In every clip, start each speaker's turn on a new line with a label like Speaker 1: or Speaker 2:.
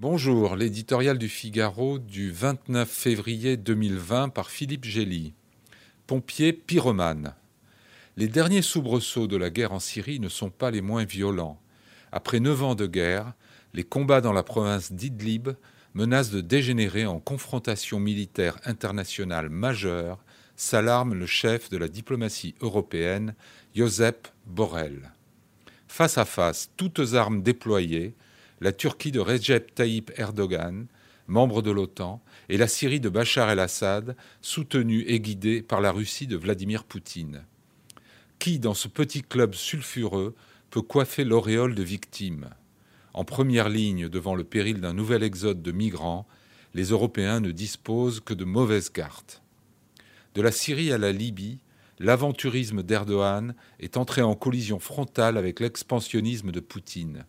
Speaker 1: Bonjour, l'éditorial du Figaro du 29 février 2020 par Philippe Gély. Pompiers pyromanes. Les derniers soubresauts de la guerre en Syrie ne sont pas les moins violents. Après neuf ans de guerre, les combats dans la province d'Idlib menacent de dégénérer en confrontation militaire internationale majeure, s'alarme le chef de la diplomatie européenne, Josep Borrell. Face à face, toutes armes déployées, la Turquie de Recep Tayyip Erdogan, membre de l'OTAN, et la Syrie de Bachar el-Assad, soutenue et guidée par la Russie de Vladimir Poutine. Qui, dans ce petit club sulfureux, peut coiffer l'auréole de victimes? En première ligne devant le péril d'un nouvel exode de migrants, les Européens ne disposent que de mauvaises cartes. De la Syrie à la Libye, l'aventurisme d'Erdogan est entré en collision frontale avec l'expansionnisme de Poutine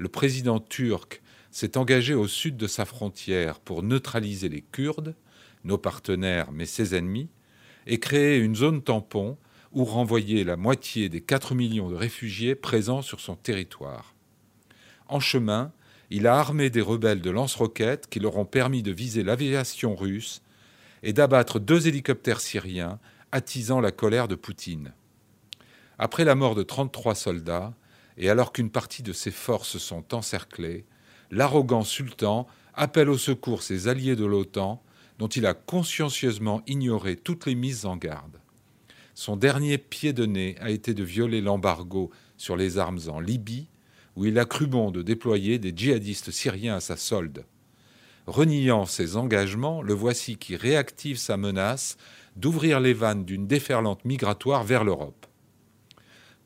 Speaker 1: le président turc s'est engagé au sud de sa frontière pour neutraliser les Kurdes, nos partenaires mais ses ennemis, et créer une zone tampon où renvoyer la moitié des 4 millions de réfugiés présents sur son territoire. En chemin, il a armé des rebelles de lance-roquettes qui leur ont permis de viser l'aviation russe et d'abattre deux hélicoptères syriens, attisant la colère de Poutine. Après la mort de 33 soldats, et alors qu'une partie de ses forces sont encerclées, l'arrogant sultan appelle au secours ses alliés de l'OTAN, dont il a consciencieusement ignoré toutes les mises en garde. Son dernier pied de nez a été de violer l'embargo sur les armes en Libye, où il a cru bon de déployer des djihadistes syriens à sa solde. Reniant ses engagements, le voici qui réactive sa menace d'ouvrir les vannes d'une déferlante migratoire vers l'Europe.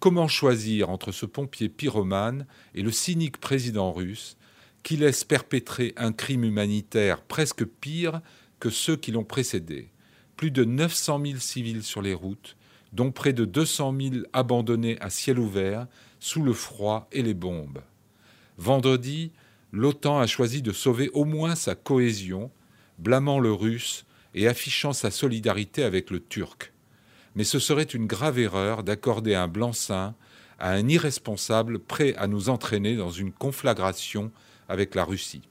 Speaker 1: Comment choisir entre ce pompier pyromane et le cynique président russe qui laisse perpétrer un crime humanitaire presque pire que ceux qui l'ont précédé Plus de 900 000 civils sur les routes, dont près de 200 000 abandonnés à ciel ouvert, sous le froid et les bombes. Vendredi, l'OTAN a choisi de sauver au moins sa cohésion, blâmant le russe et affichant sa solidarité avec le turc mais ce serait une grave erreur d'accorder un blanc-seing à un irresponsable prêt à nous entraîner dans une conflagration avec la Russie.